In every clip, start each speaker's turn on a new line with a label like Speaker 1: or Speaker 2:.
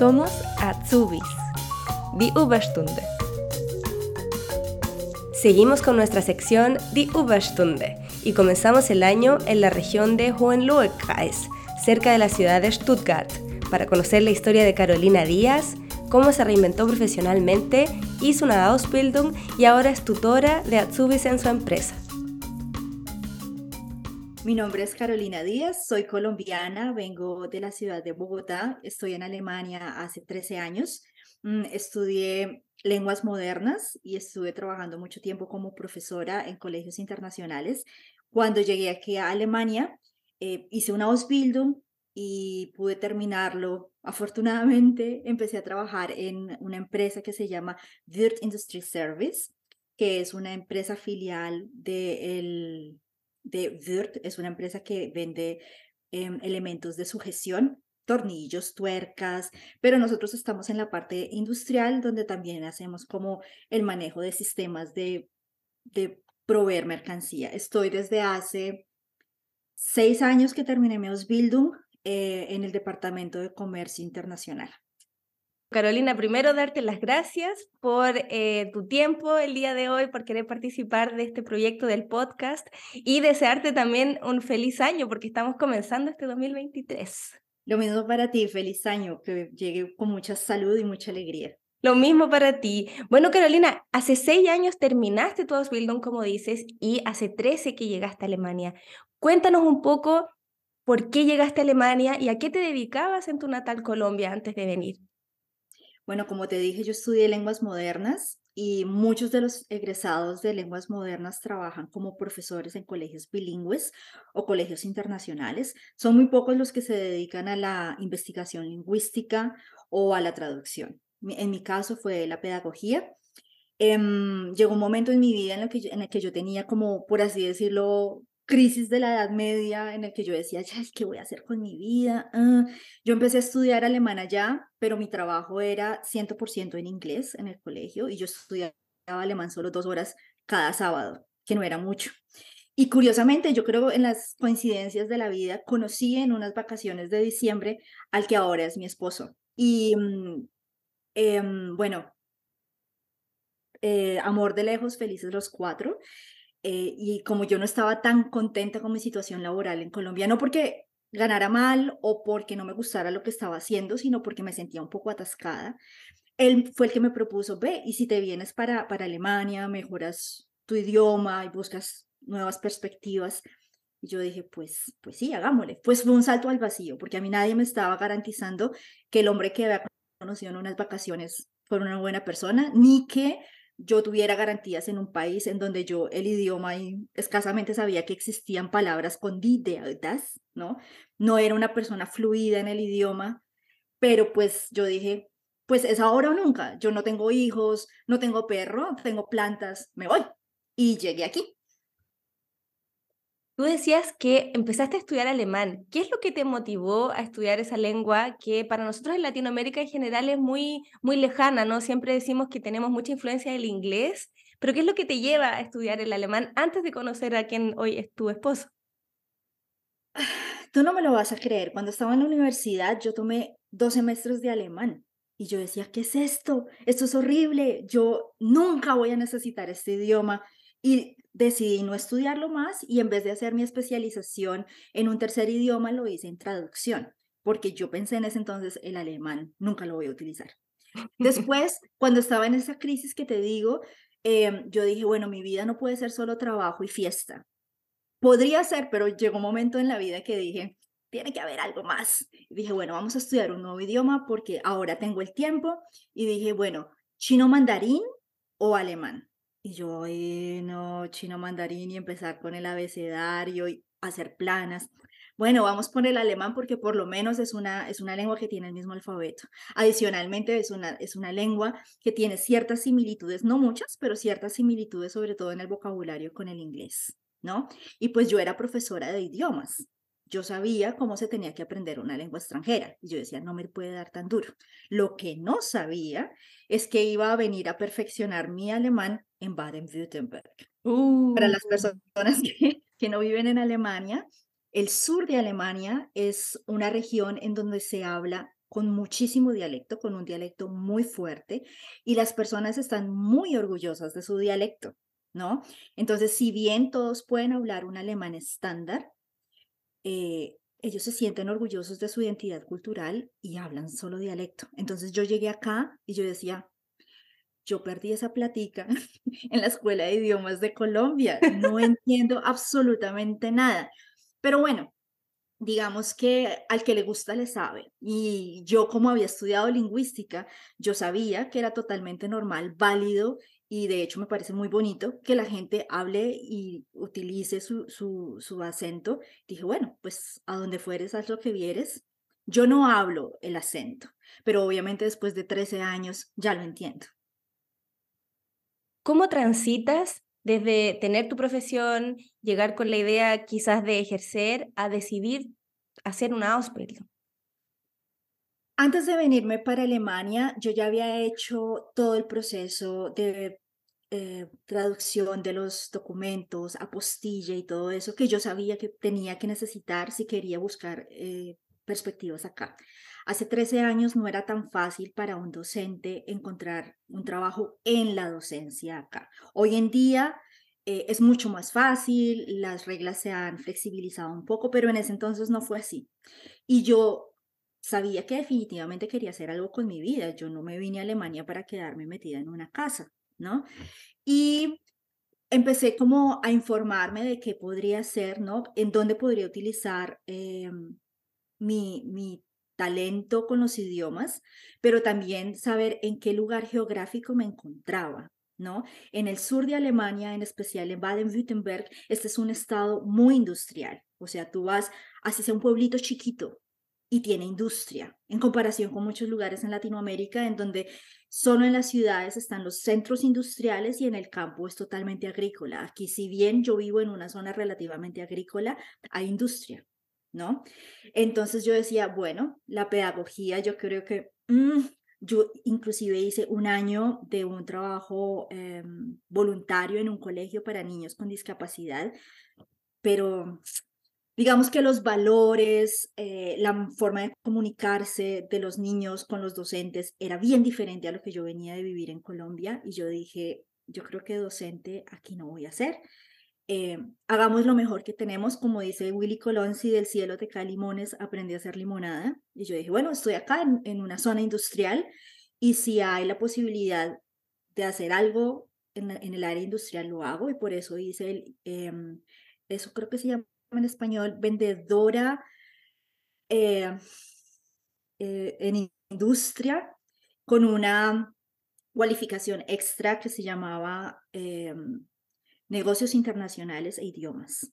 Speaker 1: Somos Azubis. Die Überstunde. Seguimos con nuestra sección Die Überstunde y comenzamos el año en la región de Hohenlohe-Kreis, cerca de la ciudad de Stuttgart, para conocer la historia de Carolina Díaz, cómo se reinventó profesionalmente, hizo una Ausbildung y ahora es tutora de Azubis en su empresa.
Speaker 2: Mi nombre es Carolina Díaz, soy colombiana, vengo de la ciudad de Bogotá, estoy en Alemania hace 13 años, mm, estudié lenguas modernas y estuve trabajando mucho tiempo como profesora en colegios internacionales. Cuando llegué aquí a Alemania, eh, hice una Ausbildung y pude terminarlo. Afortunadamente, empecé a trabajar en una empresa que se llama Wirt Industry Service, que es una empresa filial de, de Wirt, es una empresa que vende em, elementos de sujeción, tornillos, tuercas, pero nosotros estamos en la parte industrial donde también hacemos como el manejo de sistemas de, de proveer mercancía. Estoy desde hace seis años que terminé mi Ausbildung eh, en el Departamento de Comercio Internacional.
Speaker 1: Carolina, primero darte las gracias por eh, tu tiempo el día de hoy, por querer participar de este proyecto del podcast y desearte también un feliz año porque estamos comenzando este 2023.
Speaker 2: Lo mismo para ti, feliz año, que llegue con mucha salud y mucha alegría.
Speaker 1: Lo mismo para ti. Bueno, Carolina, hace seis años terminaste tu Ausbildung, como dices, y hace trece que llegaste a Alemania. Cuéntanos un poco ¿Por qué llegaste a Alemania y a qué te dedicabas en tu natal Colombia antes de venir?
Speaker 2: Bueno, como te dije, yo estudié lenguas modernas y muchos de los egresados de lenguas modernas trabajan como profesores en colegios bilingües o colegios internacionales. Son muy pocos los que se dedican a la investigación lingüística o a la traducción. En mi caso fue la pedagogía. Em, llegó un momento en mi vida en el, que en el que yo tenía como, por así decirlo, crisis de la Edad Media en el que yo decía, ya, ¿qué voy a hacer con mi vida? Ah, yo empecé a estudiar alemán allá, pero mi trabajo era 100% en inglés en el colegio y yo estudiaba alemán solo dos horas cada sábado, que no era mucho. Y curiosamente, yo creo en las coincidencias de la vida, conocí en unas vacaciones de diciembre al que ahora es mi esposo. Y mm, em, bueno, eh, amor de lejos, felices los cuatro. Eh, y como yo no estaba tan contenta con mi situación laboral en Colombia, no porque ganara mal o porque no me gustara lo que estaba haciendo, sino porque me sentía un poco atascada, él fue el que me propuso, ve, y si te vienes para, para Alemania, mejoras tu idioma y buscas nuevas perspectivas. Y yo dije, pues, pues sí, hagámosle. Pues fue un salto al vacío, porque a mí nadie me estaba garantizando que el hombre que había conocido en unas vacaciones fuera una buena persona, ni que yo tuviera garantías en un país en donde yo el idioma y escasamente sabía que existían palabras con di de ¿no? No era una persona fluida en el idioma, pero pues yo dije, pues es ahora o nunca. Yo no tengo hijos, no tengo perro, tengo plantas, me voy. Y llegué aquí.
Speaker 1: Tú decías que empezaste a estudiar alemán. ¿Qué es lo que te motivó a estudiar esa lengua que para nosotros en Latinoamérica en general es muy, muy lejana, ¿no? Siempre decimos que tenemos mucha influencia del inglés, pero ¿qué es lo que te lleva a estudiar el alemán antes de conocer a quien hoy es tu esposo?
Speaker 2: Tú no me lo vas a creer. Cuando estaba en la universidad yo tomé dos semestres de alemán y yo decía, ¿qué es esto? Esto es horrible. Yo nunca voy a necesitar este idioma. Y decidí no estudiarlo más y en vez de hacer mi especialización en un tercer idioma, lo hice en traducción, porque yo pensé en ese entonces el alemán, nunca lo voy a utilizar. Después, cuando estaba en esa crisis que te digo, em, yo dije, bueno, mi vida no puede ser solo trabajo y fiesta. Podría ser, pero llegó un momento en la vida que dije, tiene que haber algo más. Y dije, bueno, vamos a estudiar un nuevo idioma porque ahora tengo el tiempo. Y dije, bueno, chino mandarín o alemán. Y yo, no, chino mandarín y empezar con el abecedario y hacer planas. Bueno, vamos por el alemán porque por lo menos es una, es una lengua que tiene el mismo alfabeto. Adicionalmente, es una, es una lengua que tiene ciertas similitudes, no muchas, pero ciertas similitudes, sobre todo en el vocabulario con el inglés, ¿no? Y pues yo era profesora de idiomas yo sabía cómo se tenía que aprender una lengua extranjera. Y yo decía, no me puede dar tan duro. Lo que no sabía es que iba a venir a perfeccionar mi alemán en Baden-Württemberg. Para las uh. personas que, que no viven en Alemania, el sur de Alemania es una región en donde se habla con muchísimo dialecto, con un dialecto muy fuerte, y las personas están muy orgullosas de su dialecto, ¿no? Entonces, si bien todos pueden hablar un alemán estándar, eh, ellos se sienten orgullosos de su identidad cultural y hablan solo dialecto. Entonces yo llegué acá y yo decía, yo perdí esa platica en la Escuela de Idiomas de Colombia, no entiendo absolutamente nada. Pero bueno, digamos que al que le gusta le sabe. Y yo como había estudiado lingüística, yo sabía que era totalmente normal, válido y de hecho me parece muy bonito que la gente hable y utilice su, su, su acento. Dije, bueno, pues a donde fueres, haz lo que vieres. Yo no hablo el acento, pero obviamente después de 13 años ya lo entiendo.
Speaker 1: ¿Cómo transitas desde tener tu profesión, llegar con la idea quizás de ejercer, a decidir hacer una Ausbildung?
Speaker 2: Antes de venirme para Alemania, yo ya había hecho todo el proceso de eh, traducción de los documentos, apostilla y todo eso que yo sabía que tenía que necesitar si quería buscar eh, perspectivas acá. Hace 13 años no era tan fácil para un docente encontrar un trabajo en la docencia acá. Hoy en día eh, es mucho más fácil, las reglas se han flexibilizado un poco, pero en ese entonces no fue así. Y yo sabía que definitivamente quería hacer algo con mi vida. Yo no me vine a Alemania para quedarme metida en una casa, ¿no? Y empecé como a informarme de qué podría hacer, ¿no? En dónde podría utilizar em, mi, mi talento con los idiomas, pero también saber en qué lugar geográfico me encontraba, ¿no? En el sur de Alemania, en especial en Baden-Württemberg, este es un estado muy industrial. O sea, tú vas, sea un pueblito chiquito y tiene industria, en comparación con muchos lugares en Latinoamérica en donde solo en las ciudades están los centros industriales y en el campo es totalmente agrícola. Aquí, si bien yo vivo en una zona relativamente agrícola, hay industria, ¿no? Entonces yo decía, bueno, la pedagogía, yo creo que mm, yo inclusive hice un año de un trabajo em, voluntario en un colegio para niños con discapacidad, pero digamos que los valores, eh, la forma de comunicarse de los niños con los docentes era bien diferente a lo que yo venía de vivir en Colombia y yo dije, yo creo que docente aquí no voy a ser. Eh, hagamos lo mejor que tenemos, como dice Willy Colón, si del cielo te cae limones, aprende a hacer limonada. Y yo dije, bueno, estoy acá en, una zona industrial y si hay la posibilidad de hacer algo en, el área industrial, lo hago y por eso hice el, em, eso creo que se llama en español, vendedora eh, eh, en industria con una cualificación extra que se llamaba em, negocios internacionales e idiomas.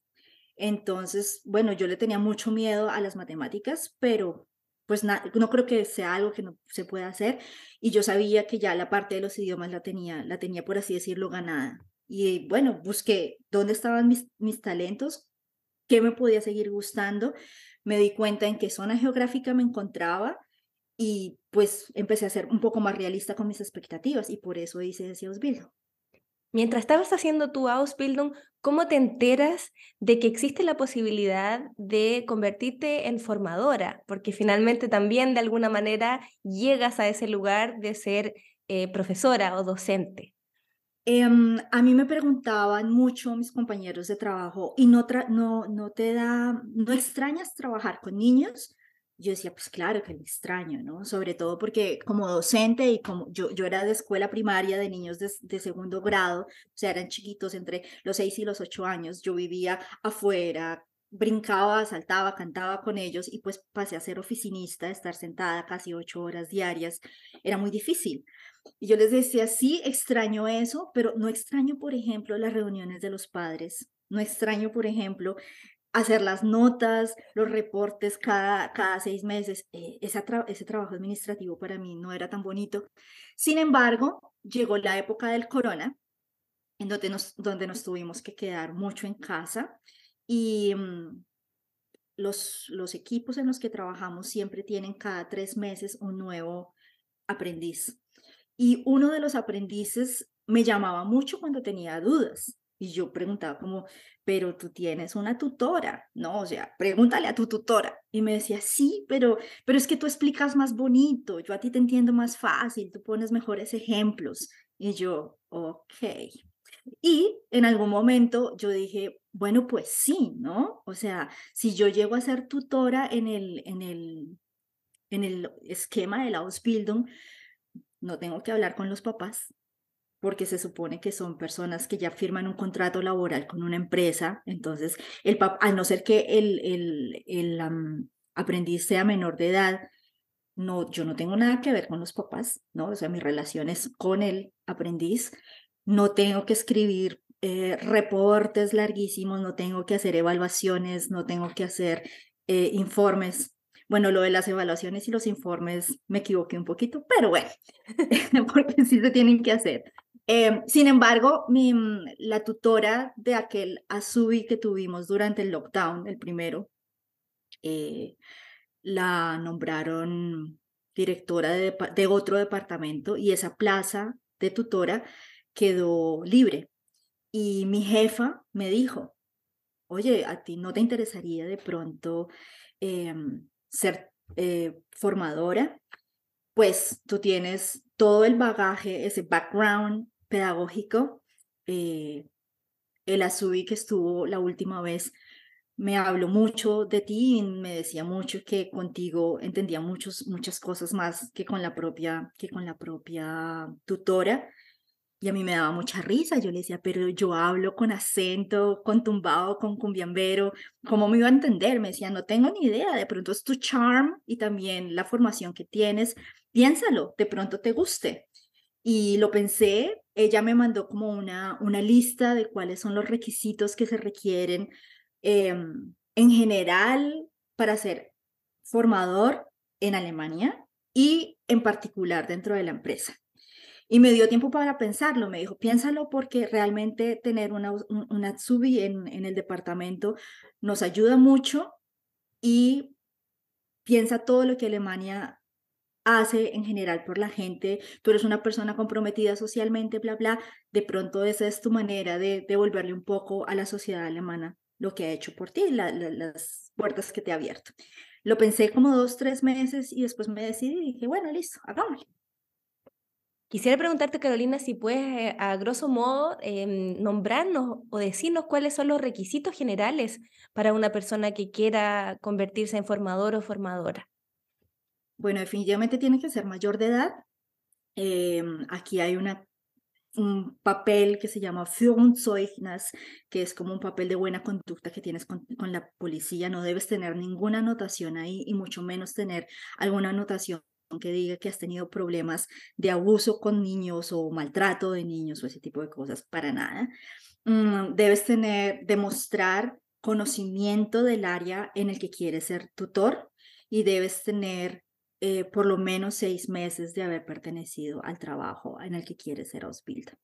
Speaker 2: Entonces, bueno, yo le tenía mucho miedo a las matemáticas, pero pues no creo que sea algo que no se pueda hacer y yo sabía que ya la parte de los idiomas la tenía, la tenía por así decirlo ganada. Y bueno, busqué dónde estaban mis, mis talentos, qué me podía seguir gustando, me di cuenta en qué zona geográfica me encontraba y pues empecé a ser un poco más realista con mis expectativas y por eso hice ese Ausbildung.
Speaker 1: Mientras estabas haciendo tu Ausbildung, ¿cómo te enteras de que existe la posibilidad de convertirte en formadora? Porque finalmente también de alguna manera llegas a ese lugar de ser eh, profesora o docente.
Speaker 2: Em, a mí me preguntaban mucho mis compañeros de trabajo, ¿y no, no, no te da, no extrañas trabajar con niños? Yo decía, pues claro que me extraño, ¿no? Sobre todo porque como docente y como yo, yo era de escuela primaria de niños de, segundo grado, o sea, eran chiquitos entre los seis y los ocho años, yo vivía afuera, brincaba, saltaba, cantaba con ellos y pues pasé a ser oficinista, estar sentada casi ocho horas diarias, era muy difícil. Y yo les decía, sí, extraño eso, pero no extraño, por ejemplo, las reuniones de los padres, no extraño, por ejemplo, hacer las notas, los reportes cada, cada seis meses. Eh, ese, ese trabajo administrativo para mí no era tan bonito. Sin embargo, llegó la época del corona, en donde nos, donde nos tuvimos que quedar mucho en casa y mm, los, los equipos en los que trabajamos siempre tienen cada tres meses un nuevo aprendiz. Y uno de los aprendices me llamaba mucho cuando tenía dudas Y yo preguntaba como, pero tú tienes una tutora, ¿no? O sea, pregúntale a tu tutora. Y me decía, sí, pero, pero es que tú explicas más bonito, yo a ti te entiendo más fácil, tú pones mejores ejemplos. Y yo, ok. Y en algún momento yo dije, bueno, pues sí, ¿no? O sea, si yo llego a ser tutora en el, en el, en el esquema de la Ausbildung, no tengo que hablar con los papás, porque se supone que son personas que ya firman un contrato laboral con una empresa, entonces, el al no ser que el, el, el aprendiz sea menor de edad, no, yo no tengo nada que ver con los papás, ¿no? O sea, mis relaciones con el aprendiz, no tengo que escribir eh, reportes larguísimos, no tengo que hacer evaluaciones, no tengo que hacer eh, informes. Bueno, lo de las evaluaciones y los informes me equivoqué un poquito, pero bueno, porque sí se tienen que hacer. Em, sin embargo, mm, la tutora de aquel Azubi que tuvimos durante el lockdown, el primero, eh, la nombraron directora de, de, otro departamento y esa plaza de tutora quedó libre. Y mi jefa me dijo, oye, ¿a ti no te interesaría de pronto em, ser eh, formadora? Pues tú tienes todo el bagaje, ese background pedagógico. Eh, el Azubi que estuvo la última vez me habló mucho de ti me decía mucho que contigo entendía muchos, muchas cosas más que con la propia, que con la propia tutora. Y a mí me daba mucha risa. Yo le decía, pero yo hablo con acento, con tumbado, con cumbiambero. ¿Cómo me iba a entender? Me decía, no tengo ni idea. De pronto es tu charm y también la formación que tienes. Piénsalo, de pronto te guste. Y lo pensé, ella me mandó como una, una lista de cuáles son los requisitos que se requieren em, en general para ser formador en Alemania y en particular dentro de la empresa. Y me dio tiempo para pensarlo, me dijo, piénsalo porque realmente tener una, una Tsubi en, en el departamento nos ayuda mucho y piensa todo lo que Alemania hace en general por la gente, tú eres una persona comprometida socialmente, bla, bla, de pronto esa es tu manera de devolverle un poco a la sociedad alemana lo que ha hecho por ti, las puertas que te ha abierto. Lo pensé como dos, tres meses y después me decidí y dije, bueno, listo, hagámoslo.
Speaker 1: Quisiera preguntarte, Carolina, si puedes, eh, a grosso modo, em, nombrarnos o decirnos cuáles son los requisitos generales para una persona que quiera convertirse en formador o formadora.
Speaker 2: Bueno, definitivamente tiene que ser mayor de edad. Em, aquí hay una, un papel que se llama Führungszeugnis, que es como un papel de buena conducta que tienes con, con, la policía. No debes tener ninguna anotación ahí y mucho menos tener alguna anotación que diga que has tenido problemas de abuso con niños o maltrato de niños o ese tipo de cosas, para nada. Mm, debes tener, demostrar conocimiento del área en el que quieres ser tutor y debes tener eh, por lo menos seis meses de haber pertenecido al trabajo en el que quieres ser Ausbilder.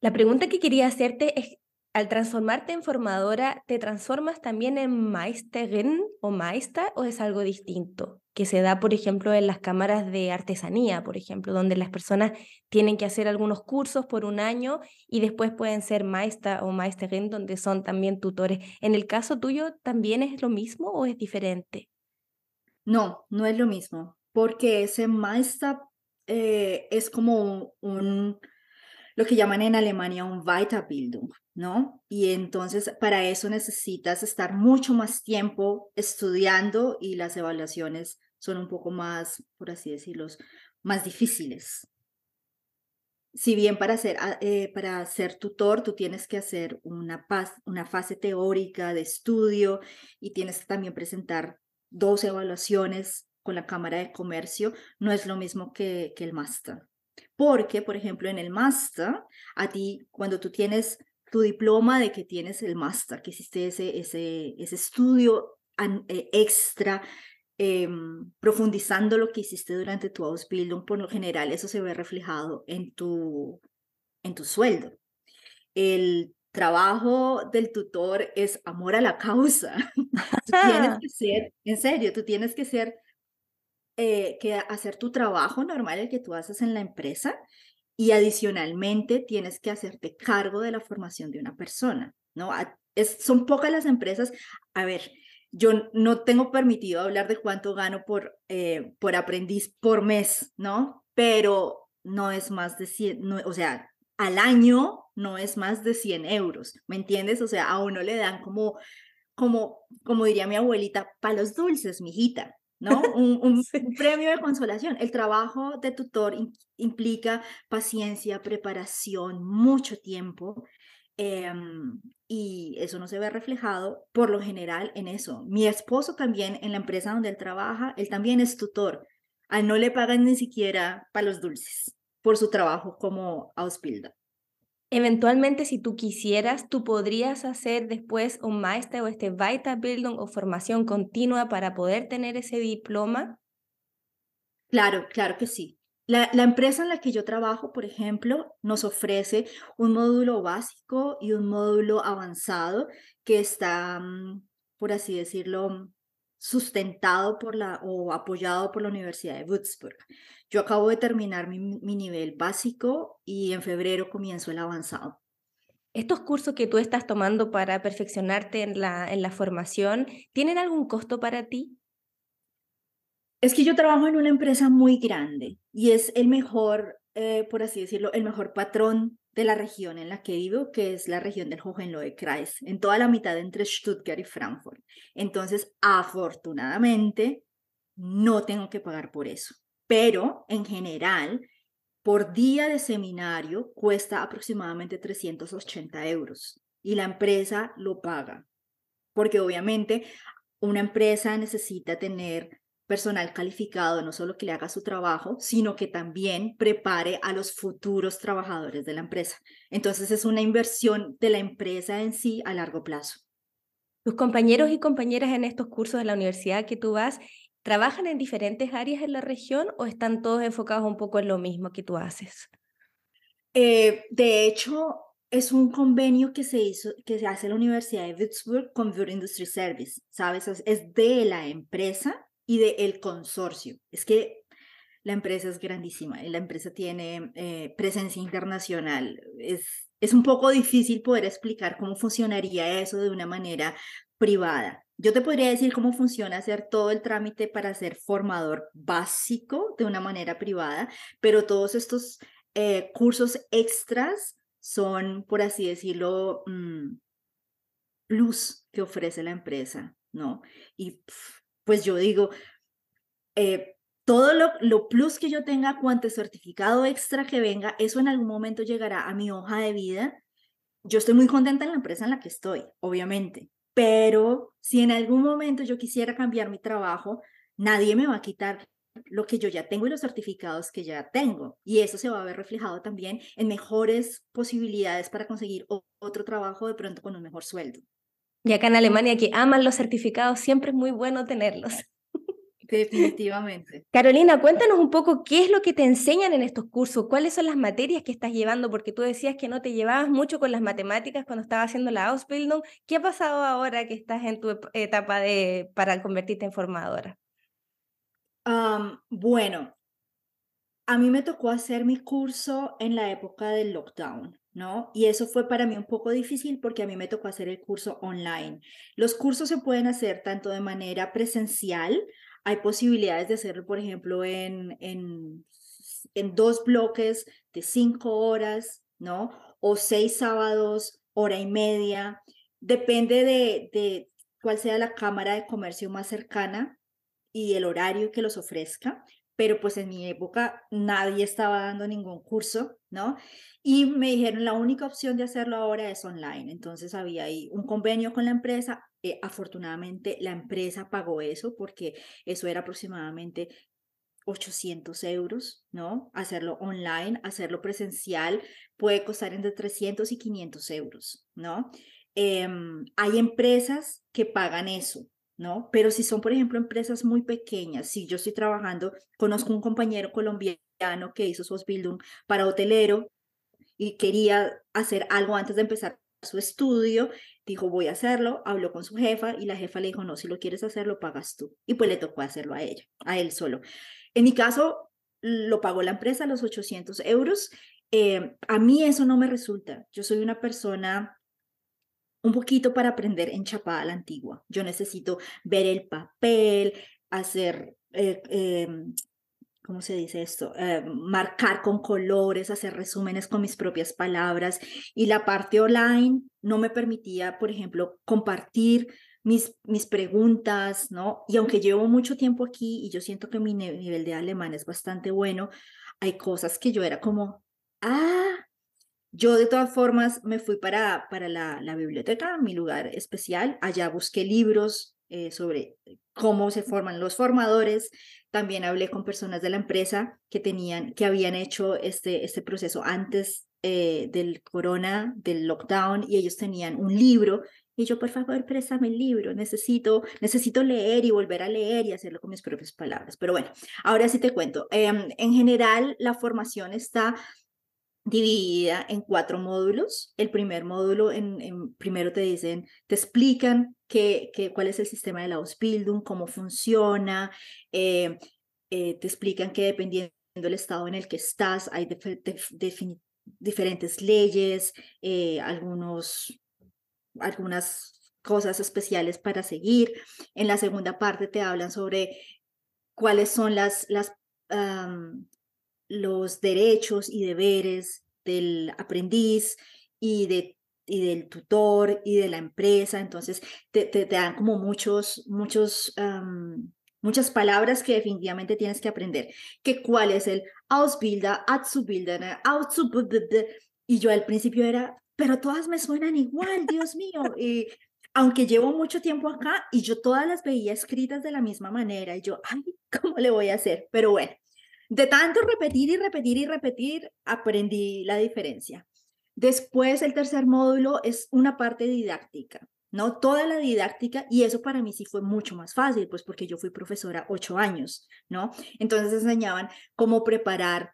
Speaker 1: La pregunta que quería hacerte es, al transformarte en formadora, ¿te transformas también en Meisterin o Meister o es algo distinto? Que se da, por ejemplo, en las cámaras de artesanía, por ejemplo, donde las personas tienen que hacer algunos cursos por un año y después pueden ser Meister o Meisterin, donde son también tutores. ¿En el caso tuyo también es lo mismo o es diferente?
Speaker 2: No, no es lo mismo porque ese Meister eh, es como un, lo que llaman en Alemania un Weiterbildung, ¿no? Y entonces para eso necesitas estar mucho más tiempo estudiando y las evaluaciones son un poco más, por así decirlo, más difíciles. Si bien para ser, ah, eh, para ser tutor tú tienes que hacer una, una fase teórica de estudio y tienes que también presentar dos evaluaciones con la Cámara de Comercio no es lo mismo que, que el máster. Porque, por ejemplo, en el máster, a ti, cuando tú tienes tu diploma de que tienes el máster, que hiciste ese, ese, ese estudio eh, extra, em, profundizando lo que hiciste durante tu Ausbildung, por lo general eso se ve reflejado en tu, en tu sueldo. El trabajo del tutor es amor a la causa. tú tienes que ser, en serio, tú tienes que ser eh, que hacer tu trabajo normal, el que tú haces en la empresa, y adicionalmente tienes que hacerte cargo de la formación de una persona, ¿no? Es, son pocas las empresas, a ver, yo no tengo permitido hablar de cuánto gano por, eh, por aprendiz por mes, ¿no? Pero no es más de 100, o sea, al año no es más de 100 euros, ¿me entiendes? O sea, a uno le dan como, como, como diría mi abuelita, palos dulces, mijita, ¿no? Un, premio de consolación. El trabajo de tutor implica paciencia, preparación, mucho tiempo. Em, y eso no se ve reflejado por lo general en eso. Mi esposo también, en la empresa donde él trabaja, él también es tutor. A él no le pagan ni siquiera palos dulces por su trabajo como Ausbilder.
Speaker 1: Eventualmente, si tú quisieras, tú podrías hacer después un máster o este Weiterbildung o formación continua para poder tener ese diploma.
Speaker 2: Claro, claro que sí. La, la, empresa en la que yo trabajo, por ejemplo, nos ofrece un módulo básico y un módulo avanzado que está, mm, por así decirlo, sustentado por la o apoyado por la Universidad de Würzburg. Yo acabo de terminar mi, nivel básico y en febrero comienzo el avanzado.
Speaker 1: ¿Estos cursos que tú estás tomando para perfeccionarte en la, en la formación tienen algún costo para ti?
Speaker 2: Es que yo trabajo en una empresa muy grande y es el mejor, eh, por así decirlo, el mejor patrón de la región en la que vivo, que es la región del Hohenlohe-Kreis, en toda la mitad entre Stuttgart y Frankfurt. Entonces, afortunadamente, no tengo que pagar por eso. Pero, en general, por día de seminario cuesta aproximadamente 380 euros y la empresa lo paga. Porque obviamente una empresa necesita tener personal calificado, no solo que le haga su trabajo, sino que también prepare a los futuros trabajadores de la empresa. Entonces es una inversión de la empresa en sí a largo plazo.
Speaker 1: ¿Tus compañeros y compañeras en estos cursos de la universidad que tú vas trabajan en diferentes áreas en la región o están todos enfocados un poco en lo mismo que tú haces?
Speaker 2: Eh, de hecho, es un convenio que se hizo, que se hace en la Universidad de Würzburg con Würth Industry Service, ¿sabes? Es de la empresa y del el consorcio. Es que la empresa es grandísima, la empresa tiene eh, presencia internacional. Es, es un poco difícil poder explicar cómo funcionaría eso de una manera privada. Yo te podría decir cómo funciona hacer todo el trámite para ser formador básico de una manera privada, pero todos estos eh, cursos extras son, por así decirlo, mm, plus que ofrece la empresa, ¿no? Y pues yo digo, eh, todo lo, lo, plus que yo tenga, cuanto certificado extra que venga, eso en algún momento llegará a mi hoja de vida. Yo estoy muy contenta en la empresa en la que estoy, obviamente, pero si en algún momento yo quisiera cambiar mi trabajo, nadie me va a quitar lo que yo ya tengo y los certificados que ya tengo. Y eso se va a ver reflejado también en mejores posibilidades para conseguir otro trabajo de pronto con un mejor sueldo.
Speaker 1: Y acá en Alemania que aman los certificados, siempre es muy bueno tenerlos.
Speaker 2: Definitivamente.
Speaker 1: Carolina, cuéntanos un poco qué es lo que te enseñan en estos cursos, cuáles son las materias que estás llevando, porque tú decías que no te llevabas mucho con las matemáticas cuando estabas haciendo la Ausbildung. ¿Qué ha pasado ahora que estás en tu etapa de, para convertirte en formadora?
Speaker 2: bueno, a mí me tocó hacer mi curso en la época del lockdown. ¿No? Y eso fue para mí un poco difícil porque a mí me tocó hacer el curso online. Los cursos se pueden hacer tanto de manera presencial, hay posibilidades de hacerlo, por ejemplo, en, en, en dos bloques de cinco horas, ¿no? O seis sábados, hora y media. Depende de, de cuál sea la cámara de comercio más cercana y el horario que los ofrezca pero pues en mi época nadie estaba dando ningún curso, ¿no? Y me dijeron, la única opción de hacerlo ahora es online. Entonces había ahí un convenio con la empresa. Eh, afortunadamente la empresa pagó eso porque eso era aproximadamente 800 euros, ¿no? Hacerlo online, hacerlo presencial puede costar entre 300 y 500 euros, ¿no? Em, hay empresas que pagan eso, ¿no? Pero si son, por ejemplo, empresas muy pequeñas, si yo estoy trabajando, conozco un compañero colombiano que hizo su Ausbildung para hotelero y quería hacer algo antes de empezar su estudio, dijo, voy a hacerlo, habló con su jefa y la jefa le dijo, no, si lo quieres hacer, lo pagas tú. Y pues le tocó hacerlo a ella, a él solo. En mi caso, lo pagó la empresa, los 800 euros. eh, a mí eso no me resulta. Yo soy una persona un poquito para aprender en chapada la antigua. Yo necesito ver el papel, hacer, eh, em, ¿cómo se dice esto? Eh, marcar con colores, hacer resúmenes con mis propias palabras. Y la parte online no me permitía, por ejemplo, compartir mis, mis preguntas, ¿no? Y aunque llevo mucho tiempo aquí y yo siento que mi nivel de alemán es bastante bueno, hay cosas que yo era como, ah, yo de todas formas me fui para, para la, la biblioteca, mi lugar especial. Allá busqué libros eh, sobre cómo se forman los formadores. También hablé con personas de la empresa que tenían, que habían hecho este, este proceso antes eh, del corona, del lockdown, y ellos tenían un libro. Y yo, por favor, préstame el libro. Necesito, necesito leer y volver a leer y hacerlo con mis propias palabras. Pero bueno, ahora sí te cuento. Em, en general, la formación está dividida en cuatro módulos. El primer módulo, en, primero te dicen, te explican qué, cuál es el sistema de la Ausbildung, cómo funciona, eh, eh, te explican que dependiendo del estado en el que estás, hay diferentes leyes, eh, algunos, algunas cosas especiales para seguir. En la segunda parte te hablan sobre cuáles son las, las los derechos y deberes del aprendiz y, de, y del tutor y de la empresa. Entonces, te, te, dan como muchos, muchos, muchas palabras que definitivamente tienes que aprender. Que cuál es el Ausbilder, Azzubilder, Auszubilder. Y yo al principio era, pero todas me suenan igual, Dios mío. Y aunque llevo mucho tiempo acá y yo todas las veía escritas de la misma manera y yo, ay, ¿cómo le voy a hacer? Pero bueno, de tanto repetir y repetir y repetir, aprendí la diferencia. Después, el tercer módulo es una parte didáctica, ¿no? Toda la didáctica, y eso para mí sí fue mucho más fácil, pues porque yo fui profesora ocho años, ¿no? Entonces enseñaban cómo preparar,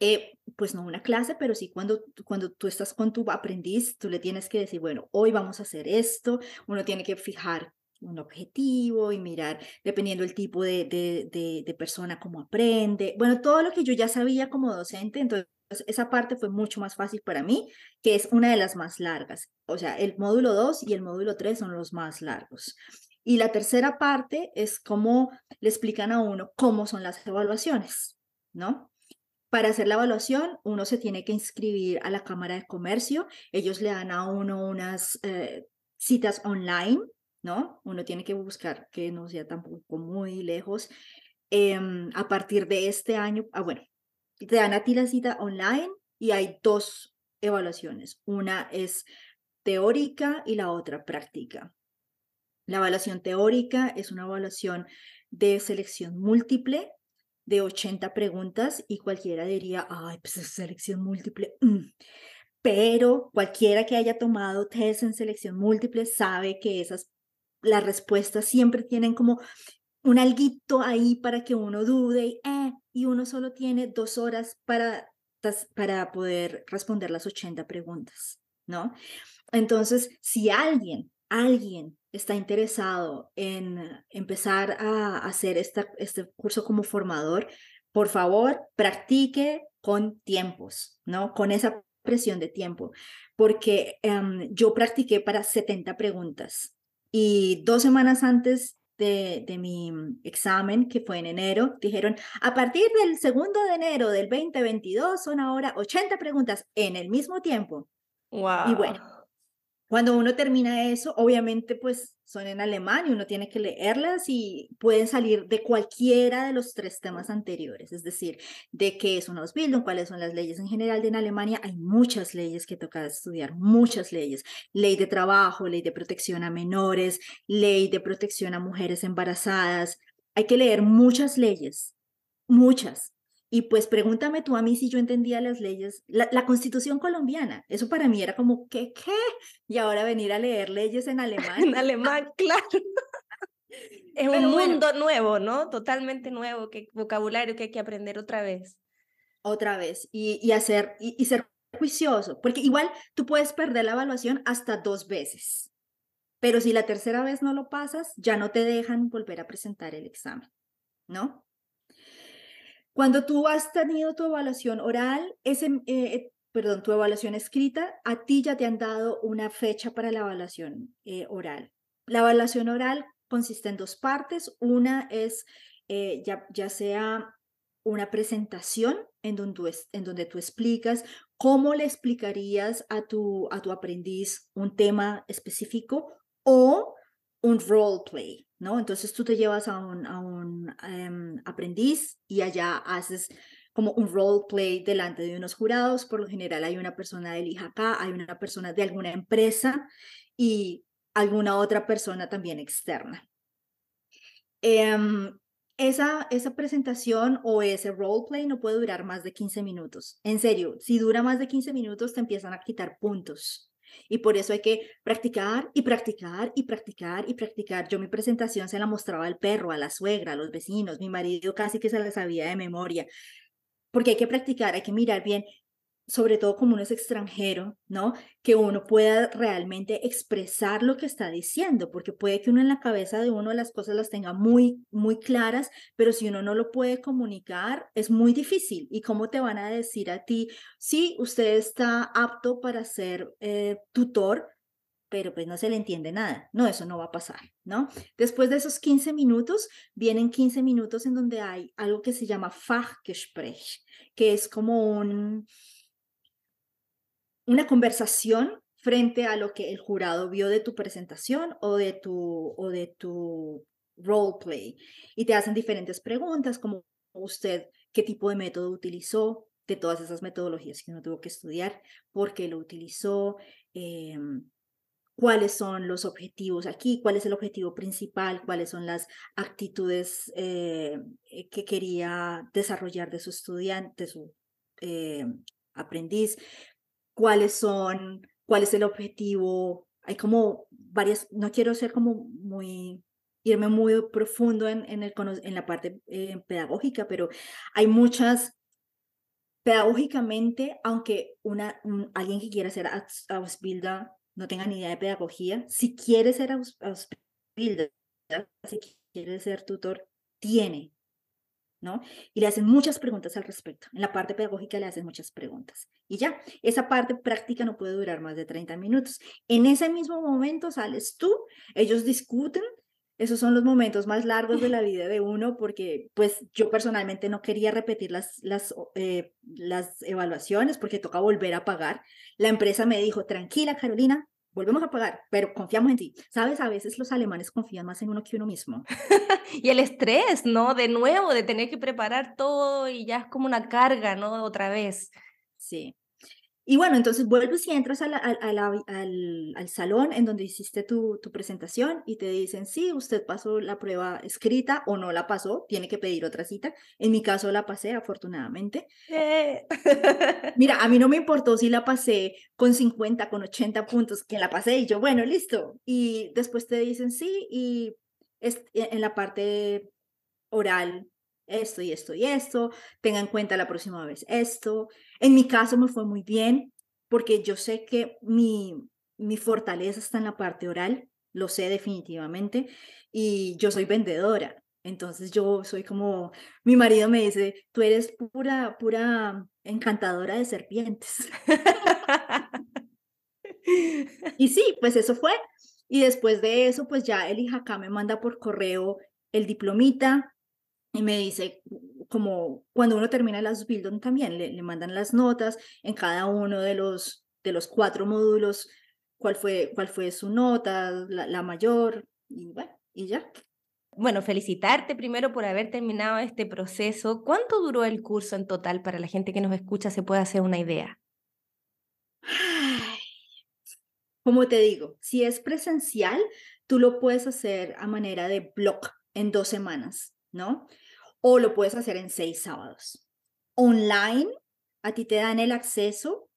Speaker 2: eh, pues no una clase, pero sí cuando, cuando tú estás con tu aprendiz, tú le tienes que decir, bueno, hoy vamos a hacer esto, uno tiene que fijar un objetivo y mirar, dependiendo del tipo de, de, persona, cómo aprende. Bueno, todo lo que yo ya sabía como docente, entonces esa parte fue mucho más fácil para mí, que es una de las más largas. O sea, el módulo 2 y el módulo 3 son los más largos. Y la tercera parte es cómo le explican a uno cómo son las evaluaciones, ¿no? Para hacer la evaluación, uno se tiene que inscribir a la Cámara de Comercio. Ellos le dan a uno unas eh, citas online ¿no? Uno tiene que buscar que no sea tampoco muy lejos. Em, a partir de este año, ah, bueno, te dan a ti la cita online y hay dos evaluaciones. Una es teórica y la otra práctica. La evaluación teórica es una evaluación de selección múltiple de 80 preguntas y cualquiera diría, ay, pues es selección múltiple. Mm". Pero cualquiera que haya tomado test en selección múltiple sabe que esas las respuestas siempre tienen como un alguito ahí para que uno dude y, eh, y uno solo tiene dos horas para, para poder responder las 80 preguntas, ¿no? Entonces, si alguien, alguien está interesado en empezar a hacer esta, este curso como formador, por favor, practique con tiempos, ¿no? Con esa presión de tiempo, porque em, yo practiqué para 70 preguntas y dos semanas antes de, mi examen, que fue en enero, dijeron, a partir del segundo de enero del 2022 son ahora 80 preguntas en el mismo tiempo.
Speaker 1: Wow.
Speaker 2: Y bueno, cuando uno termina eso, obviamente pues son en alemán y uno tiene que leerlas y pueden salir de cualquiera de los tres temas anteriores, es decir, de qué es una Ausbildung, cuáles son las leyes en general de en Alemania, hay muchas leyes que toca estudiar, muchas leyes, ley de trabajo, ley de protección a menores, ley de protección a mujeres embarazadas, hay que leer muchas leyes, muchas. Y pues pregúntame tú a mí si yo entendía las leyes, la, constitución colombiana. Eso para mí era como, ¿qué, qué? Y ahora venir a leer leyes en alemán.
Speaker 1: en alemán, claro. es un mundo nuevo, ¿no? Totalmente nuevo, que vocabulario que hay que aprender otra vez.
Speaker 2: Otra vez. Y, y hacer, y, y ser juicioso, porque igual tú puedes perder la evaluación hasta dos veces. Pero si la tercera vez no lo pasas, ya no te dejan volver a presentar el examen, ¿no? Cuando tú has tenido tu evaluación oral, ese, eh, perdón, tu evaluación escrita, a ti ya te han dado una fecha para la evaluación eh, oral. La evaluación oral consiste en dos partes. Una es eh, ya, sea una presentación en donde, en donde tú explicas cómo le explicarías a tu, a tu aprendiz un tema específico o un role play, ¿no? Entonces tú te llevas a un, em, aprendiz y allá haces como un role play delante de unos jurados. Por lo general hay una persona del IJK, hay una persona de alguna empresa y alguna otra persona también externa. Em, esa, esa presentación o ese roleplay no puede durar más de 15 minutos. En serio, si dura más de 15 minutos te empiezan a quitar puntos. Y por eso hay que practicar y practicar y practicar y practicar. Yo mi presentación se la mostraba al perro, a la suegra, a los vecinos, mi marido casi que se la sabía de memoria. Porque hay que practicar, hay que mirar bien sobre todo como uno es extranjero, ¿no? Que uno pueda realmente expresar lo que está diciendo, porque puede que uno en la cabeza de uno las cosas las tenga muy, muy claras, pero si uno no lo puede comunicar, es muy difícil. ¿Y cómo te van a decir a ti, sí, usted está apto para ser eh, tutor? pero pues no se le entiende nada. No, eso no va a pasar, ¿no? Después de esos 15 minutos, vienen 15 minutos en donde hay algo que se llama Fachgespräch, que es como un, una conversación frente a lo que el jurado vio de tu presentación o de tu, o de tu role play. Y te hacen diferentes preguntas, como usted, qué tipo de método utilizó, de todas esas metodologías que uno tuvo que estudiar, por qué lo utilizó, em, cuáles son los objetivos aquí, cuál es el objetivo principal, cuáles son las actitudes eh, que quería desarrollar de su estudiante, de su eh, aprendiz, cuáles son, cuál es el objetivo. Hay como varias, no quiero ser como muy, irme muy profundo en, en, el, en la parte eh, pedagógica, pero hay muchas, pedagógicamente, aunque una, alguien que quiera ser Ausbilder no tenga ni idea de pedagogía, si quiere ser Ausbilder, si quiere ser tutor, tiene ¿no? Y le hacen muchas preguntas al respecto. En la parte pedagógica le hacen muchas preguntas. Y ya, esa parte práctica no puede durar más de 30 minutos. En ese mismo momento sales tú, ellos discuten. Esos son los momentos más largos de la vida de uno porque pues yo personalmente no quería repetir las, las, eh, las evaluaciones porque toca volver a pagar. La empresa me dijo, tranquila Carolina, volvemos a pagar, pero confiamos en ti. Sabes, a veces los alemanes confían más en uno que uno mismo.
Speaker 1: y el estrés, ¿no? De nuevo, de tener que preparar todo y ya es como una carga, ¿no? Otra vez.
Speaker 2: Sí. Y bueno, entonces vuelves y entras al, al, salón en donde hiciste tu, tu, presentación y te dicen, sí, usted pasó la prueba escrita o no la pasó, tiene que pedir otra cita. En mi caso la pasé, afortunadamente. Eh. Mira, a mí no me importó si la pasé con 50, con 80 puntos, que la pasé y yo, bueno, listo. Y después te dicen, sí, y es, e, en la parte oral esto y esto y esto, tenga en cuenta la próxima vez esto. En mi caso me fue muy bien porque yo sé que mi, mi fortaleza está en la parte oral, lo sé definitivamente, y yo soy vendedora. Entonces yo soy como, mi marido me dice, tú eres pura, pura encantadora de serpientes. y sí, pues eso fue. Y después de eso, pues ya el acá me manda por correo el diplomita, y me dice, como cuando uno termina las Bildung también, le, le, mandan las notas en cada uno de los, de los cuatro módulos, cuál fue, cuál fue su nota, la, la mayor, y bueno, y ya.
Speaker 1: Bueno, felicitarte primero por haber terminado este proceso. ¿Cuánto duró el curso en total para la gente que nos escucha se puede hacer una idea?
Speaker 2: Como te digo, si es presencial, tú lo puedes hacer a manera de blog en dos semanas, ¿no? O lo puedes hacer en seis sábados. Online, a ti te dan el acceso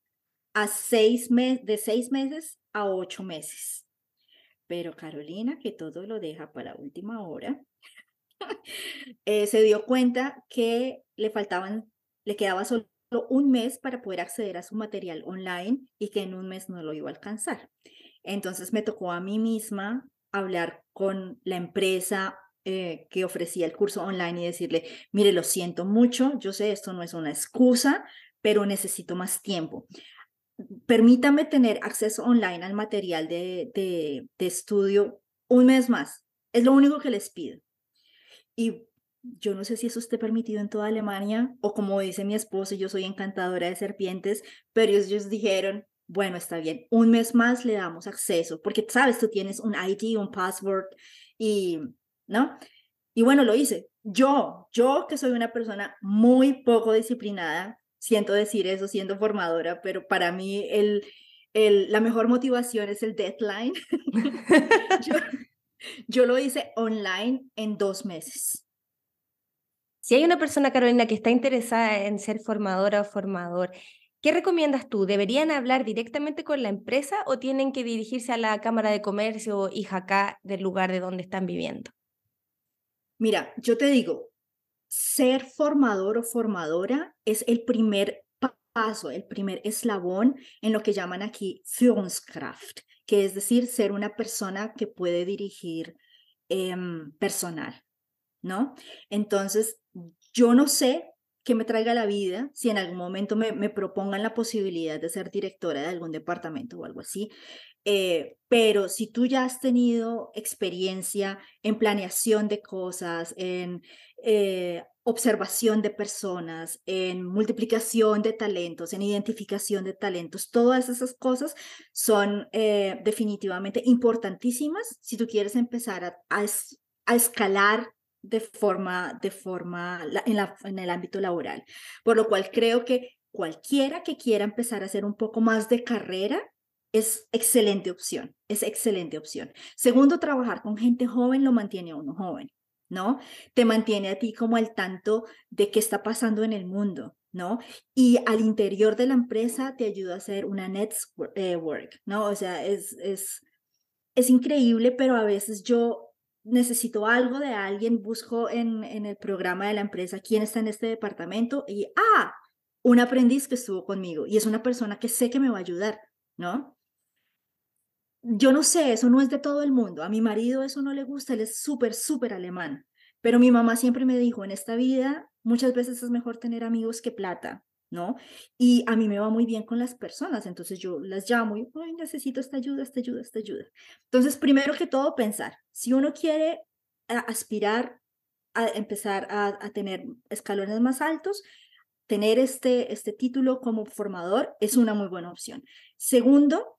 Speaker 2: a seis de seis meses a ocho meses. Pero Carolina, que todo lo deja para última hora, eh, se dio cuenta que le faltaban, le quedaba solo un mes para poder acceder a su material online y que en un mes no lo iba a alcanzar. Entonces me tocó a mí misma hablar con la empresa eh, que ofrecía el curso online y decirle, mire, lo siento mucho, yo sé, esto no es una excusa, pero necesito más tiempo. Permítame tener acceso online al material de, de, de estudio un mes más. Es lo único que les pido. Y yo no sé si eso esté permitido en toda Alemania o como dice mi esposo, yo soy encantadora de serpientes, pero ellos dijeron, bueno, está bien, un mes más le damos acceso, porque sabes, tú tienes un ID, un password y, ¿no? Y bueno, lo hice. Yo, yo que soy una persona muy poco disciplinada, siento decir eso siendo formadora, pero para mí el, el, la mejor motivación es el deadline. yo, lo hice online en dos meses.
Speaker 1: Si hay una persona, Carolina, que está interesada en ser formadora o formador, ¿qué recomiendas tú? ¿Deberían hablar directamente con la empresa o tienen que dirigirse a la Cámara de Comercio o IJACA del lugar de donde están viviendo?
Speaker 2: Mira, yo te digo, ser formador o formadora es el primer paso, el primer eslabón en lo que llaman aquí Führungskraft, que es decir, ser una persona que puede dirigir em, personal, ¿no? Entonces, yo no sé qué me traiga la vida si en algún momento me, me propongan la posibilidad de ser directora de algún departamento o algo así. Eh, pero si tú ya has tenido experiencia en planeación de cosas, en eh, observación de personas, en multiplicación de talentos, en identificación de talentos, todas esas cosas son eh, definitivamente importantísimas si tú quieres empezar a, escalar de forma, de forma en el ámbito laboral. Por lo cual creo que cualquiera que quiera empezar a hacer un poco más de carrera es excelente opción, es excelente opción. Segundo, trabajar con gente joven lo mantiene a uno joven, ¿no? Te mantiene a ti como al tanto de qué está pasando en el mundo, ¿no? Y al interior de la empresa te ayuda a hacer una network, eh, ¿no? O sea, es, es, es increíble, pero a veces yo necesito algo de alguien, busco en, en el programa de la empresa quién está en este departamento y, ah, un aprendiz que estuvo conmigo y es una persona que sé que me va a ayudar, ¿no? Yo no sé, eso no es de todo el mundo. A mi marido eso no le gusta, él es súper, súper alemán. Pero mi mamá siempre me dijo, en esta vida muchas veces es mejor tener amigos que plata. ¿no? Y a mí me va muy bien con las personas, entonces yo las llamo y necesito esta ayuda, esta ayuda, esta ayuda. Entonces, primero que todo, pensar, si uno quiere aspirar a empezar a, a tener escalones más altos, tener este, este título como formador es una muy buena opción. Segundo,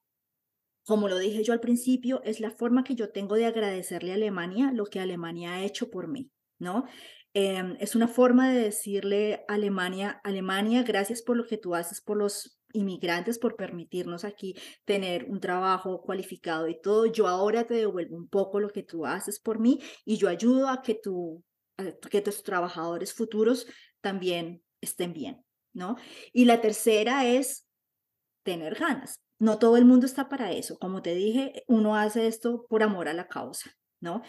Speaker 2: como lo dije yo al principio, es la forma que yo tengo de agradecerle a Alemania lo que Alemania ha hecho por mí, ¿no? Em, es una forma de decirle a Alemania, Alemania, gracias por lo que tú haces por los inmigrantes, por permitirnos aquí tener un trabajo cualificado y todo. Yo ahora te devuelvo un poco lo que tú haces por mí y yo ayudo a que, tú, que tus trabajadores futuros también estén bien, ¿no? Y la tercera es tener ganas. No todo el mundo está para eso. Como te dije, uno hace esto por amor a la causa, ¿no?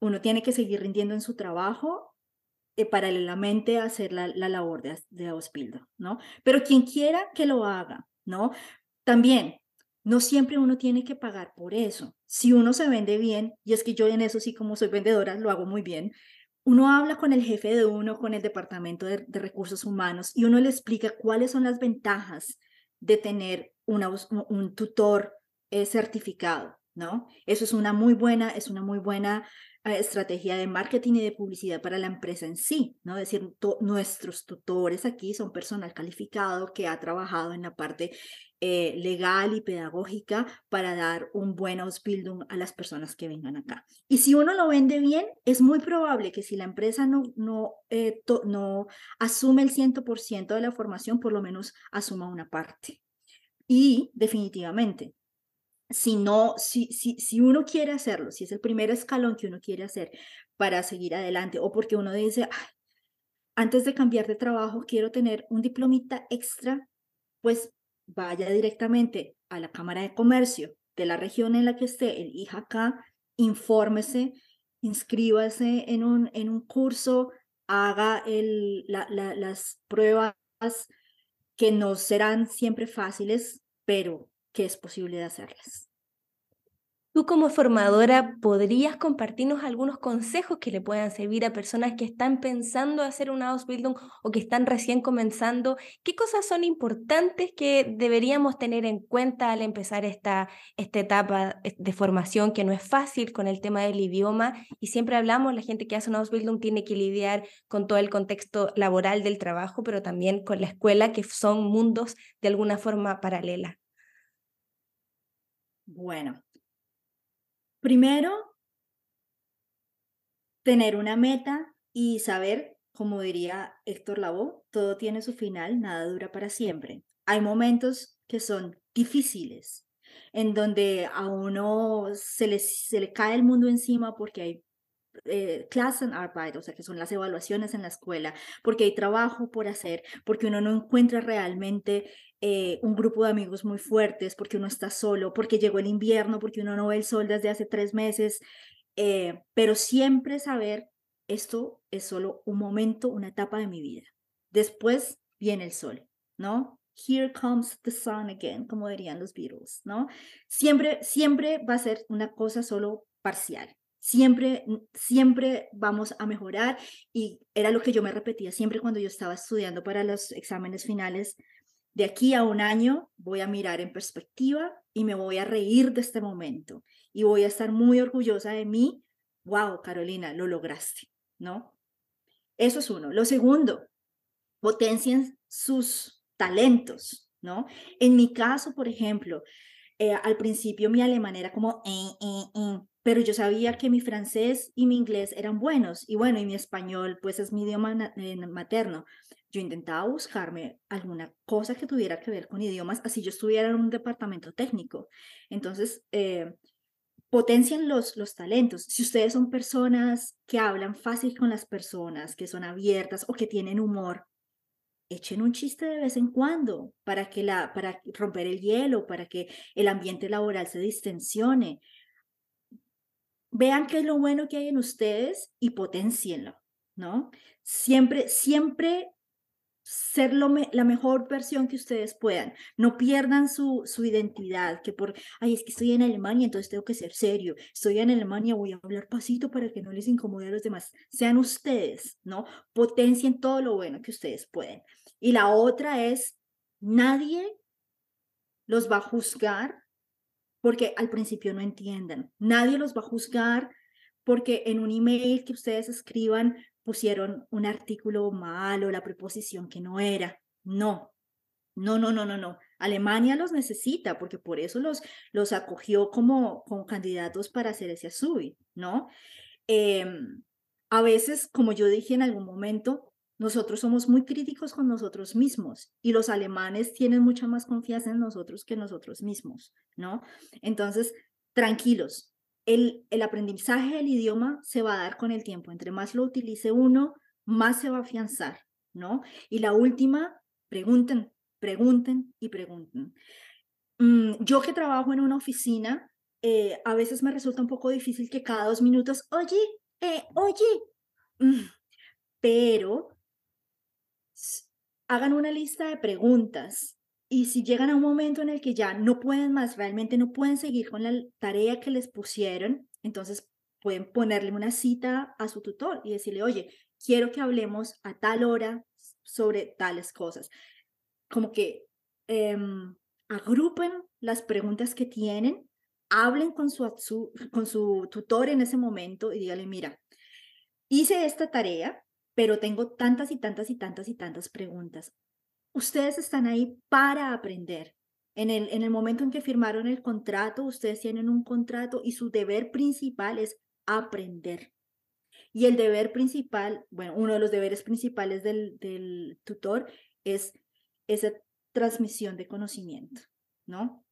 Speaker 2: Uno tiene que seguir rindiendo en su trabajo eh, paralelamente a hacer la, la labor de, de ¿no? Pero quien quiera que lo haga, ¿no? También, no siempre uno tiene que pagar por eso. Si uno se vende bien, y es que yo en eso sí como soy vendedora, lo hago muy bien, uno habla con el jefe de uno, con el departamento de, recursos humanos, y uno le explica cuáles son las ventajas de tener una, un tutor eh, certificado, ¿no? Eso es una muy buena, es una muy buena estrategia de marketing y de publicidad para la empresa en sí, ¿no? Es decir, nuestros tutores aquí son personal calificado que ha trabajado en la parte eh, legal y pedagógica para dar un buen Ausbildung a las personas que vengan acá. Y si uno lo vende bien, es muy probable que si la empresa no, no, eh, no asume el 100% de la formación, por lo menos asuma una parte. Y definitivamente, si no, si, si, si uno quiere hacerlo, si es el primer escalón que uno quiere hacer para seguir adelante, o porque uno dice, antes de cambiar de trabajo quiero tener un diplomita extra, pues vaya directamente a la Cámara de Comercio de la región en la que esté, el IJK, infórmese, inscríbase en un, en un curso, haga el, la, las pruebas que no serán siempre fáciles, pero que es posible de hacerlas.
Speaker 1: Tú como formadora, ¿podrías compartirnos algunos consejos que le puedan servir a personas que están pensando hacer una Ausbildung o que están recién comenzando? ¿Qué cosas son importantes que deberíamos tener en cuenta al empezar esta, esta etapa de formación que no es fácil con el tema del idioma? Y siempre hablamos, la gente que hace una Ausbildung tiene que lidiar con todo el contexto laboral del trabajo, pero también con la escuela, que son mundos de alguna forma paralela.
Speaker 2: Bueno, Primero, tener una meta y saber, como diría Héctor Lavoe, todo tiene su final, nada dura para siempre. Hay momentos que son difíciles, en donde a uno se le, se le cae el mundo encima porque hay eh, Klassenarbeit, o sea, que son las evaluaciones en la escuela, porque hay trabajo por hacer, porque uno no encuentra realmente eh, un grupo de amigos muy fuertes, porque uno está solo, porque llegó el invierno, porque uno no ve el sol desde hace tres meses, eh, pero siempre saber, esto es solo un momento, una etapa de mi vida. Después viene el sol, ¿no? Here comes the sun again, como dirían los Beatles, ¿no? Siempre, siempre va a ser una cosa solo parcial. Siempre, siempre vamos a mejorar y era lo que yo me repetía siempre cuando yo estaba estudiando para los exámenes finales. De aquí a un año voy a mirar en perspectiva y me voy a reír de este momento y voy a estar muy orgullosa de mí. Wow, Carolina, lo lograste, ¿no? Eso es uno. Lo segundo, potencien sus talentos, ¿no? En mi caso, por ejemplo, eh, al principio mi alemán era como, eh, eh, pero yo sabía que mi francés y mi inglés eran buenos y bueno, y mi español pues es mi idioma eh, materno. Yo intentaba buscarme alguna cosa que tuviera que ver con idiomas, así yo estuviera en un departamento técnico. Entonces, eh, potencian los, los talentos. Si ustedes son personas que hablan fácil con las personas, que son abiertas o que tienen humor, echen un chiste de vez en cuando para que la para romper el hielo, para que el ambiente laboral se distensione vean qué es lo bueno que hay en ustedes y potencienlo, ¿no? Siempre, siempre ser lo la mejor versión que ustedes puedan. No pierdan su, su identidad, que por, ay, es que estoy en Alemania, entonces tengo que ser serio. Estoy en Alemania, voy a hablar pasito para que no les incomode a los demás. Sean ustedes, ¿no? Potencien todo lo bueno que ustedes pueden. Y la otra es, nadie los va a juzgar porque al principio no entienden. Nadie los va a juzgar porque en un email que ustedes escriban pusieron un artículo malo, la preposición que no era. No, no, no, no, no, no. Alemania los necesita porque por eso los, los acogió como, como candidatos para hacer ese ASUBI, ¿no? Em, a veces, como yo dije en algún momento, nosotros somos muy críticos con nosotros mismos y los alemanes tienen mucha más confianza en nosotros que nosotros mismos, ¿no? Entonces, tranquilos, el, el aprendizaje del idioma se va a dar con el tiempo. Entre más lo utilice uno, más se va a afianzar, ¿no? Y la última, pregunten, pregunten y pregunten. Mm, yo que trabajo en una oficina, eh, a veces me resulta un poco difícil que cada dos minutos, oye, eh, oye, mm, pero hagan una lista de preguntas y si llegan a un momento en el que ya no pueden más, realmente no pueden seguir con la tarea que les pusieron, entonces pueden ponerle una cita a su tutor y decirle, oye, quiero que hablemos a tal hora sobre tales cosas. Como que em, agrupen las preguntas que tienen, hablen con su, con su tutor en ese momento y díganle, mira, hice esta tarea, pero tengo tantas y tantas y tantas y tantas preguntas. Ustedes están ahí para aprender. En el, en el momento en que firmaron el contrato, ustedes tienen un contrato y su deber principal es aprender. Y el deber principal, bueno, uno de los deberes principales del, del tutor es esa transmisión de conocimiento, ¿no?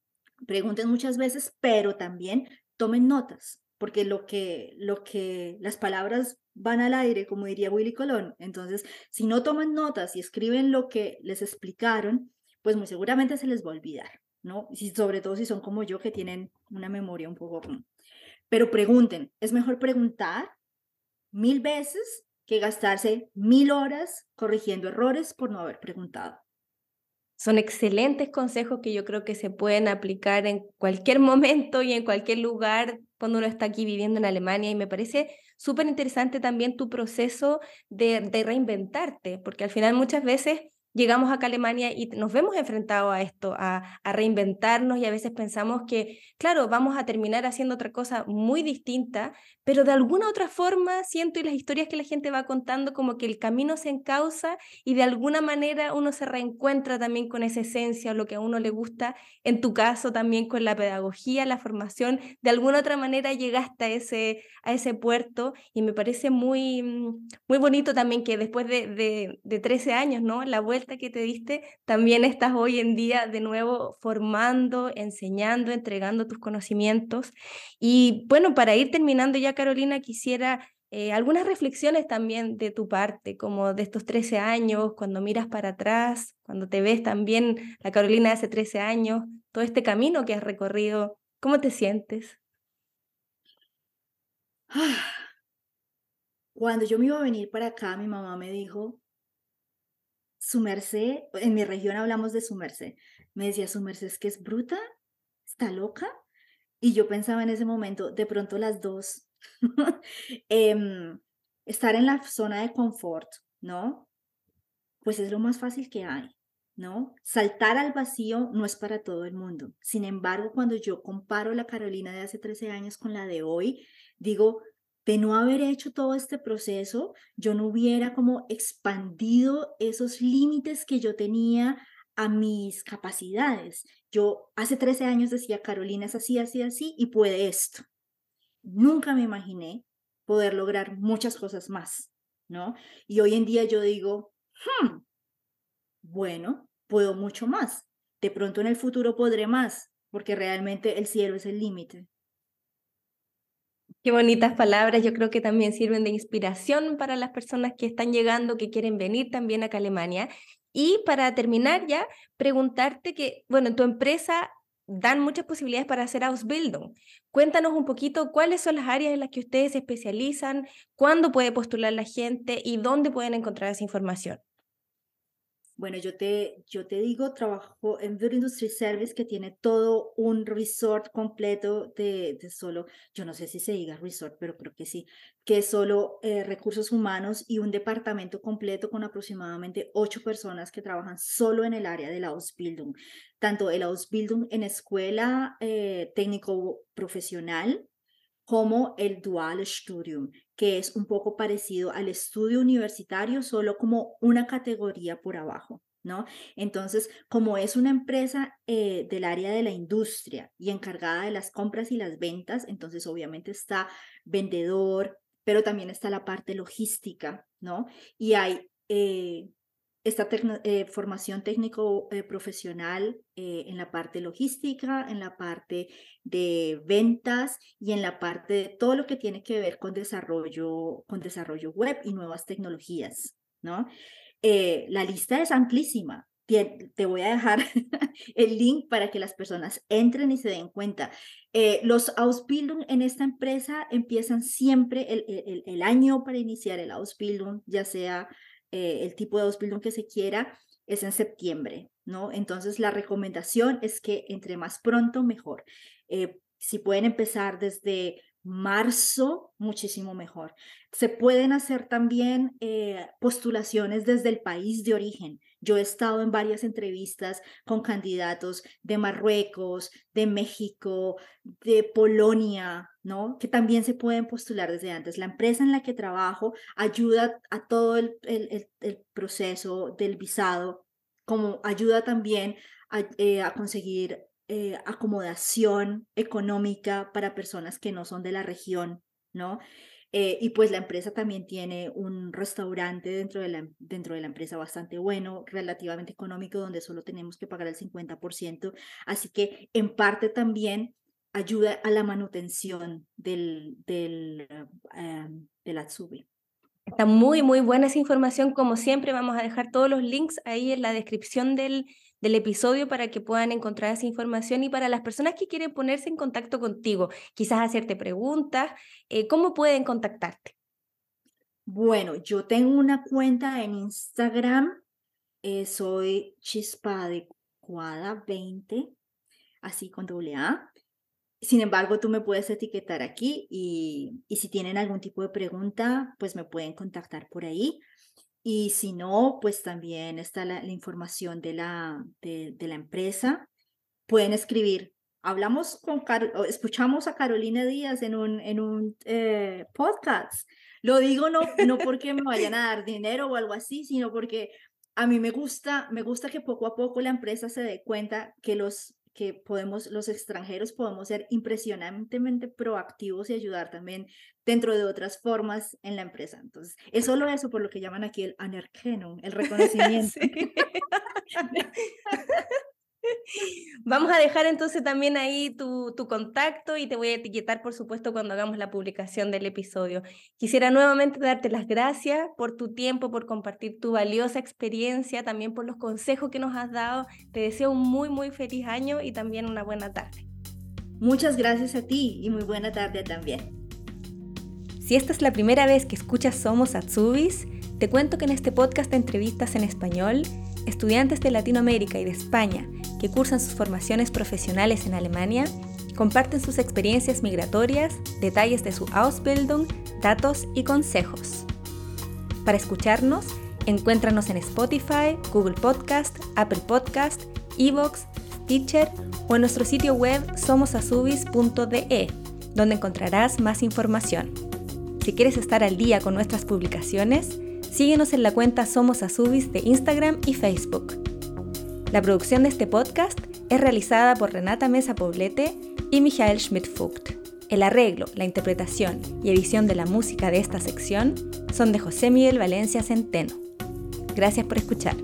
Speaker 2: Pregunten muchas veces, pero también tomen notas, porque lo que, lo que las palabras van al aire, como diría Willy Colón. Entonces, si no toman notas y escriben lo que les explicaron, pues muy seguramente se les va a olvidar, ¿no? Y sobre todo si son como yo, que tienen una memoria un poco... Pero pregunten, es mejor preguntar mil veces que gastarse mil horas corrigiendo errores por no haber preguntado.
Speaker 1: Son excelentes consejos que yo creo que se pueden aplicar en cualquier momento y en cualquier lugar cuando uno está aquí viviendo en Alemania y me parece súper interesante también tu proceso de, de reinventarte, porque al final muchas veces llegamos acá a Alemania y nos vemos enfrentados a esto, a, reinventarnos y a veces pensamos que, claro, vamos a terminar haciendo otra cosa muy distinta, pero de alguna otra forma siento y las historias que la gente va contando como que el camino se encausa y de alguna manera uno se reencuentra también con esa esencia o lo que a uno le gusta, en tu caso también con la pedagogía, la formación, de alguna otra manera llegaste a ese, a ese puerto y me parece muy, muy bonito también que después de, de, de 13 años, ¿no? La vuelta que te diste, también estás hoy en día de nuevo formando, enseñando, entregando tus conocimientos. Y bueno, para ir terminando ya, Carolina, quisiera eh, algunas reflexiones también de tu parte, como de estos 13 años, cuando miras para atrás, cuando te ves también la Carolina de hace 13 años, todo este camino que has recorrido, ¿cómo te sientes?
Speaker 2: Cuando yo me iba a venir para acá, mi mamá me dijo, su merced, en mi región hablamos de su merced, me decía, su merced es que es bruta, está loca. Y yo pensaba en ese momento, de pronto las dos, em, estar en la zona de confort, ¿no? Pues es lo más fácil que hay, ¿no? Saltar al vacío no es para todo el mundo. Sin embargo, cuando yo comparo la Carolina de hace 13 años con la de hoy, digo, de no haber hecho todo este proceso, yo no hubiera como expandido esos límites que yo tenía a mis capacidades. Yo hace 13 años decía, Carolina es así, así, así, y puede esto. Nunca me imaginé poder lograr muchas cosas más, ¿no? Y hoy en día yo digo, hmm, bueno, puedo mucho más. De pronto en el futuro podré más, porque realmente el cielo es el límite.
Speaker 1: Qué bonitas palabras, yo creo que también sirven de inspiración para las personas que están llegando, que quieren venir también acá a Alemania. Y para terminar ya, preguntarte que, bueno, en tu empresa dan muchas posibilidades para hacer Ausbildung. Cuéntanos un poquito cuáles son las áreas en las que ustedes se especializan, cuándo puede postular la gente y dónde pueden encontrar esa información.
Speaker 2: Bueno, yo te, yo te digo, trabajo en Beauty Industry Service que tiene todo un resort completo de, de solo, yo no sé si se diga resort, pero creo que sí, que es solo eh, recursos humanos y un departamento completo con aproximadamente ocho personas que trabajan solo en el área de la Ausbildung. Tanto el Ausbildung en escuela eh, técnico profesional como el Dual Studium, que es un poco parecido al estudio universitario, solo como una categoría por abajo. ¿No? Entonces, como es una empresa eh, del área de la industria y encargada de las compras y las ventas, entonces obviamente está vendedor, pero también está la parte logística, ¿no? Y hay eh, esta eh, formación técnico eh, profesional eh, en la parte logística, en la parte de ventas y en la parte de todo lo que tiene que ver con desarrollo, con desarrollo web y nuevas tecnologías, ¿no? la lista es amplísima. Te, voy a dejar el link para que las personas entren y se den cuenta. los Ausbildung en esta empresa empiezan siempre el, el, el año para iniciar el Ausbildung, ya sea eh, el tipo de Ausbildung que se quiera, es en septiembre, ¿no? Entonces la recomendación es que entre más pronto, mejor. Eh, si pueden empezar desde marzo, muchísimo mejor. Se pueden hacer también eh, postulaciones desde el país de origen. Yo he estado en varias entrevistas con candidatos de Marruecos, de México, de Polonia, ¿no? Que también se pueden postular desde antes. La empresa en la que trabajo ayuda a todo el, proceso del visado, como ayuda también a, eh, conseguir eh, acomodación económica para personas que no son de la región, ¿no? Eh, y pues la empresa también tiene un restaurante dentro de, la, dentro de la empresa bastante bueno, relativamente económico, donde solo tenemos que pagar el 50%. Así que en parte también ayuda a la manutención del, del, uh, del Atsubi.
Speaker 1: Está muy, muy buena esa información. Como siempre, vamos a dejar todos los links ahí en la descripción del, del episodio para que puedan encontrar esa información y para las personas que quieren ponerse en contacto contigo, quizás hacerte preguntas, eh, ¿cómo pueden contactarte?
Speaker 2: Bueno, yo tengo una cuenta en Instagram eh, soy Chispa Adecuada 20, así con doble A. Sin embargo, tú me puedes etiquetar aquí y, y si tienen algún tipo de pregunta, pues me pueden contactar por ahí. Y si no, pues también está la, información de la, de, la empresa. Pueden escribir. Hablamos con, escuchamos a Carolina Díaz en un, en un eh, podcast. Lo digo no, no porque me vayan a dar dinero o algo así, sino porque a mí me gusta, me gusta que poco a poco la empresa se dé cuenta que los que podemos, los extranjeros podemos ser impresionantemente proactivos y ayudar también dentro de otras formas en la empresa. Entonces, es solo eso por lo que llaman aquí el Anerkennung, el reconocimiento.
Speaker 3: Vamos a dejar entonces también ahí tu, tu, contacto y te voy a etiquetar, por supuesto, cuando hagamos la publicación del episodio. Quisiera nuevamente darte las gracias por tu tiempo, por compartir tu valiosa experiencia, también por los consejos que nos has dado. Te deseo un muy, muy feliz año y también una buena tarde.
Speaker 2: Muchas gracias a ti y muy buena tarde también.
Speaker 3: Si esta es la primera vez que escuchas Somos Atsubis, te cuento que en este podcast de entrevistas en español, estudiantes de Latinoamérica y de España que cursan sus formaciones profesionales en Alemania comparten sus experiencias migratorias, detalles de su Ausbildung, datos y consejos. Para escucharnos, encuéntranos en Spotify, Google Podcast, Apple Podcast, Evox, Teacher o en nuestro sitio web somosasubis.de, donde encontrarás más información. Si quieres estar al día con nuestras publicaciones, síguenos en la cuenta Somos Asubis de Instagram y Facebook. La producción de este podcast es realizada por Renata Mesa Poblete y Michael Schmidt-Fugt. El arreglo, la interpretación y edición de la música de esta sección son de José Miguel Valencia Centeno. Gracias por escuchar.